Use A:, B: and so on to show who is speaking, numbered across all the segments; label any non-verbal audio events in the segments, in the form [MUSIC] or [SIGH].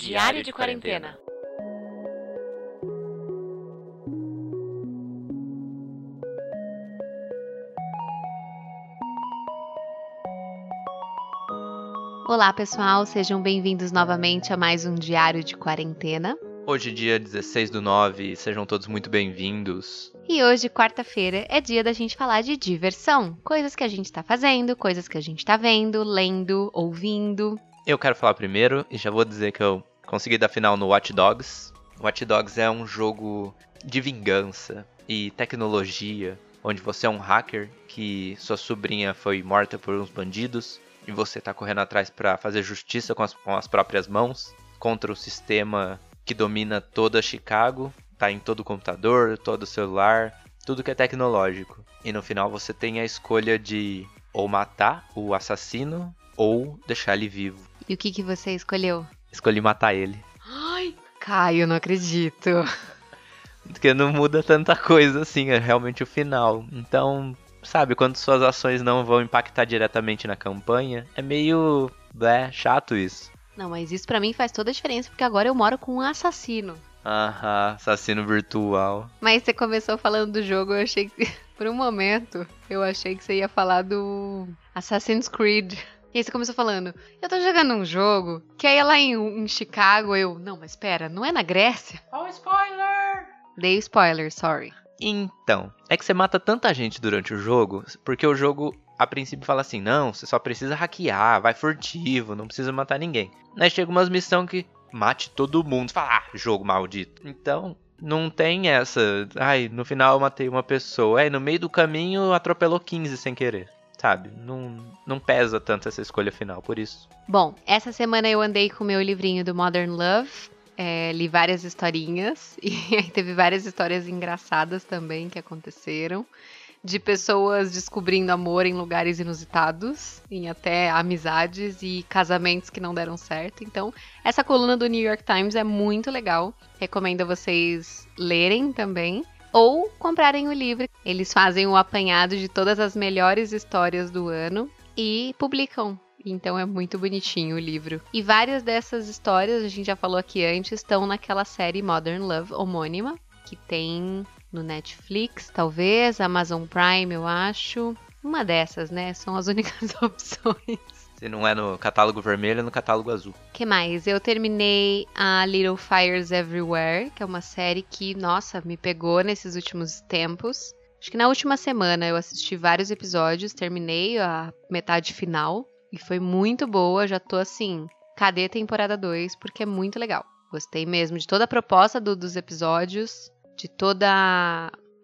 A: Diário de Quarentena. Olá, pessoal, sejam bem-vindos novamente a mais um Diário de Quarentena.
B: Hoje, dia 16 do 9, sejam todos muito bem-vindos.
A: E hoje, quarta-feira, é dia da gente falar de diversão. Coisas que a gente tá fazendo, coisas que a gente tá vendo, lendo, ouvindo.
B: Eu quero falar primeiro e já vou dizer que eu consegui dar final no Watch Dogs. Watch Dogs é um jogo de vingança e tecnologia, onde você é um hacker que sua sobrinha foi morta por uns bandidos e você tá correndo atrás para fazer justiça com as, com as próprias mãos contra o sistema que domina toda Chicago, tá em todo computador, todo celular, tudo que é tecnológico. E no final você tem a escolha de ou matar o assassino ou deixar ele vivo.
A: E o que, que você escolheu?
B: Escolhi matar ele.
A: Ai, Caio, não acredito.
B: Porque não muda tanta coisa assim, é realmente o final. Então, sabe, quando suas ações não vão impactar diretamente na campanha, é meio, é, chato isso.
A: Não, mas isso para mim faz toda a diferença, porque agora eu moro com um assassino.
B: Aham, assassino virtual.
A: Mas você começou falando do jogo, eu achei que. [LAUGHS] Por um momento, eu achei que você ia falar do Assassin's Creed. E aí você começou falando, eu tô jogando um jogo que aí é lá em, em Chicago, eu. Não, mas espera, não é na Grécia?
B: Oh, spoiler!
A: Dei spoiler, sorry.
B: Então, é que você mata tanta gente durante o jogo, porque o jogo a princípio fala assim: não, você só precisa hackear, vai furtivo, não precisa matar ninguém. Aí chega umas missões que mate todo mundo. Fala, ah, jogo maldito. Então, não tem essa. Ai, no final eu matei uma pessoa. É, no meio do caminho atropelou 15 sem querer. Sabe? Não, não pesa tanto essa escolha final, por isso.
A: Bom, essa semana eu andei com o meu livrinho do Modern Love. É, li várias historinhas [LAUGHS] e aí teve várias histórias engraçadas também que aconteceram de pessoas descobrindo amor em lugares inusitados, em até amizades e casamentos que não deram certo. Então, essa coluna do New York Times é muito legal. Recomendo a vocês lerem também ou comprarem o livro. Eles fazem o apanhado de todas as melhores histórias do ano e publicam. Então é muito bonitinho o livro. E várias dessas histórias, a gente já falou aqui antes, estão naquela série Modern Love homônima, que tem no Netflix, talvez, Amazon Prime, eu acho. Uma dessas, né? São as únicas [LAUGHS] opções.
B: Se não é no catálogo vermelho, é no catálogo azul.
A: que mais? Eu terminei a Little Fires Everywhere, que é uma série que, nossa, me pegou nesses últimos tempos. Acho que na última semana eu assisti vários episódios, terminei a metade final e foi muito boa. Já tô assim, cadê temporada 2? Porque é muito legal. Gostei mesmo de toda a proposta do, dos episódios de toda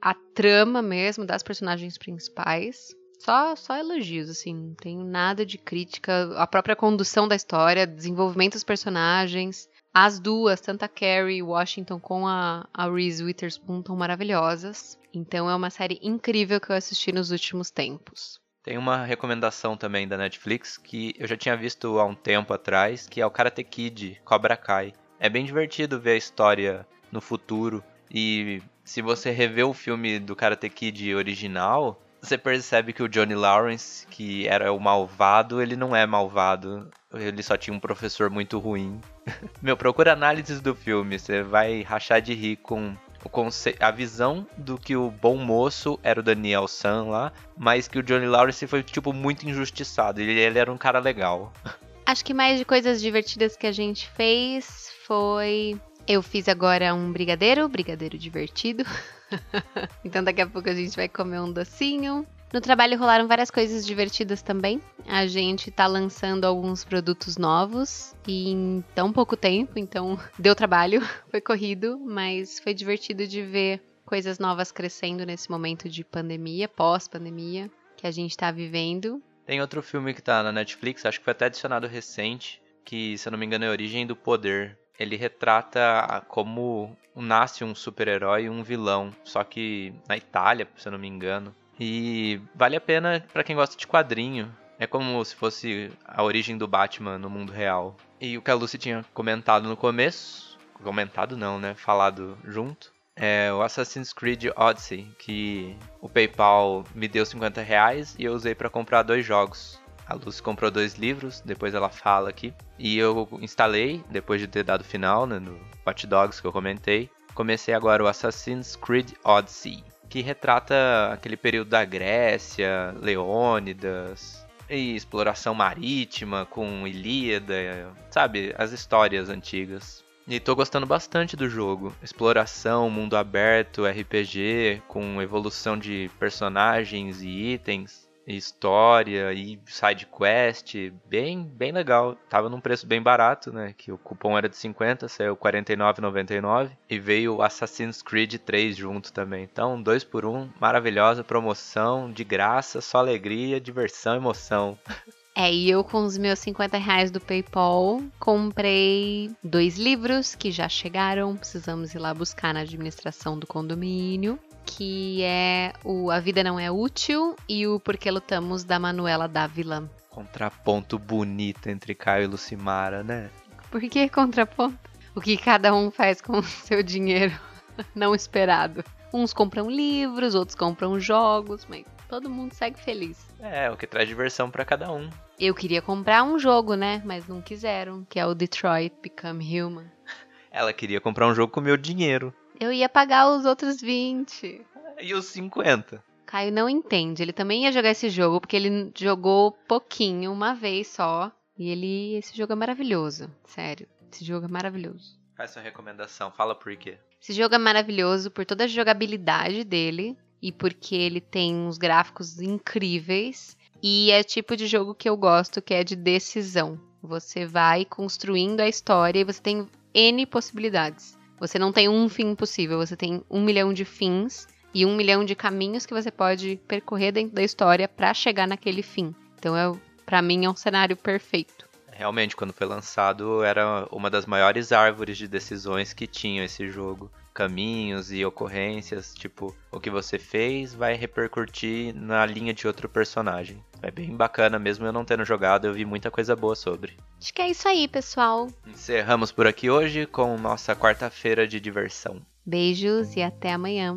A: a, trama mesmo das personagens principais. Só, só elogios, assim, não tenho nada de crítica. A própria condução da história, desenvolvimento dos personagens. As duas, tanto a Carrie Washington com a, a Reese Witherspoon, estão maravilhosas. Então é uma série incrível que eu assisti nos últimos tempos.
B: Tem uma recomendação também da Netflix que eu já tinha visto há um tempo atrás, que é o Karate Kid, Cobra Kai. É bem divertido ver a história no futuro e se você rever o filme do Karate Kid original, você percebe que o Johnny Lawrence, que era o malvado, ele não é malvado. Ele só tinha um professor muito ruim. [LAUGHS] Meu, procura análises do filme, você vai rachar de rir com a visão do que o bom moço era o Daniel San lá, mas que o Johnny Lawrence foi, tipo, muito injustiçado. Ele, ele era um cara legal. [LAUGHS]
A: Acho que mais de coisas divertidas que a gente fez foi eu fiz agora um brigadeiro, brigadeiro divertido. [LAUGHS] [LAUGHS] então daqui a pouco a gente vai comer um docinho. No trabalho rolaram várias coisas divertidas também. A gente tá lançando alguns produtos novos e em tão pouco tempo, então [LAUGHS] deu trabalho, [LAUGHS] foi corrido, mas foi divertido de ver coisas novas crescendo nesse momento de pandemia, pós-pandemia que a gente tá vivendo.
B: Tem outro filme que tá na Netflix, acho que foi até adicionado recente, que se eu não me engano é Origem do Poder ele retrata como nasce um super-herói e um vilão, só que na Itália, se eu não me engano. E vale a pena para quem gosta de quadrinho. É como se fosse a origem do Batman no mundo real. E o que a Lucy tinha comentado no começo, comentado não, né? Falado junto, é o Assassin's Creed Odyssey, que o PayPal me deu 50 reais e eu usei para comprar dois jogos. A Lucy comprou dois livros, depois ela fala aqui. E eu instalei, depois de ter dado final né, no Watch Dogs que eu comentei. Comecei agora o Assassin's Creed Odyssey, que retrata aquele período da Grécia, Leônidas, e exploração marítima com Ilíada, sabe? As histórias antigas. E tô gostando bastante do jogo. Exploração, mundo aberto, RPG, com evolução de personagens e itens história e side quest, bem, bem legal. Tava num preço bem barato, né? Que o cupom era de 50, saiu R$ 49,99 e veio Assassin's Creed 3 junto também. Então, dois por um, maravilhosa promoção, de graça, só alegria, diversão, emoção. [LAUGHS]
A: É, e eu com os meus 50 reais do PayPal comprei dois livros que já chegaram, precisamos ir lá buscar na administração do condomínio que é o A Vida Não É Útil e o Porque Lutamos da Manuela Dávila.
B: Contraponto bonito entre Caio e Lucimara, né?
A: Por que contraponto? O que cada um faz com [LAUGHS] o seu dinheiro [LAUGHS] não esperado. Uns compram livros, outros compram jogos, mas todo mundo segue feliz.
B: É, o que traz diversão para cada um.
A: Eu queria comprar um jogo, né? Mas não quiseram, que é o Detroit Become Human.
B: Ela queria comprar um jogo com meu dinheiro.
A: Eu ia pagar os outros 20.
B: E os 50?
A: Caio não entende. Ele também ia jogar esse jogo, porque ele jogou pouquinho, uma vez só. E ele. Esse jogo é maravilhoso. Sério. Esse jogo é maravilhoso.
B: Faz sua recomendação, fala por quê.
A: Esse jogo é maravilhoso por toda a jogabilidade dele e porque ele tem uns gráficos incríveis. E é tipo de jogo que eu gosto, que é de decisão. Você vai construindo a história e você tem N possibilidades. Você não tem um fim possível, você tem um milhão de fins e um milhão de caminhos que você pode percorrer dentro da história para chegar naquele fim. Então, é, para mim, é um cenário perfeito.
B: Realmente, quando foi lançado, era uma das maiores árvores de decisões que tinha esse jogo caminhos e ocorrências, tipo, o que você fez vai repercutir na linha de outro personagem. É bem bacana, mesmo eu não tendo jogado, eu vi muita coisa boa sobre.
A: Acho que é isso aí, pessoal.
B: Encerramos por aqui hoje com nossa quarta-feira de diversão.
A: Beijos e até amanhã.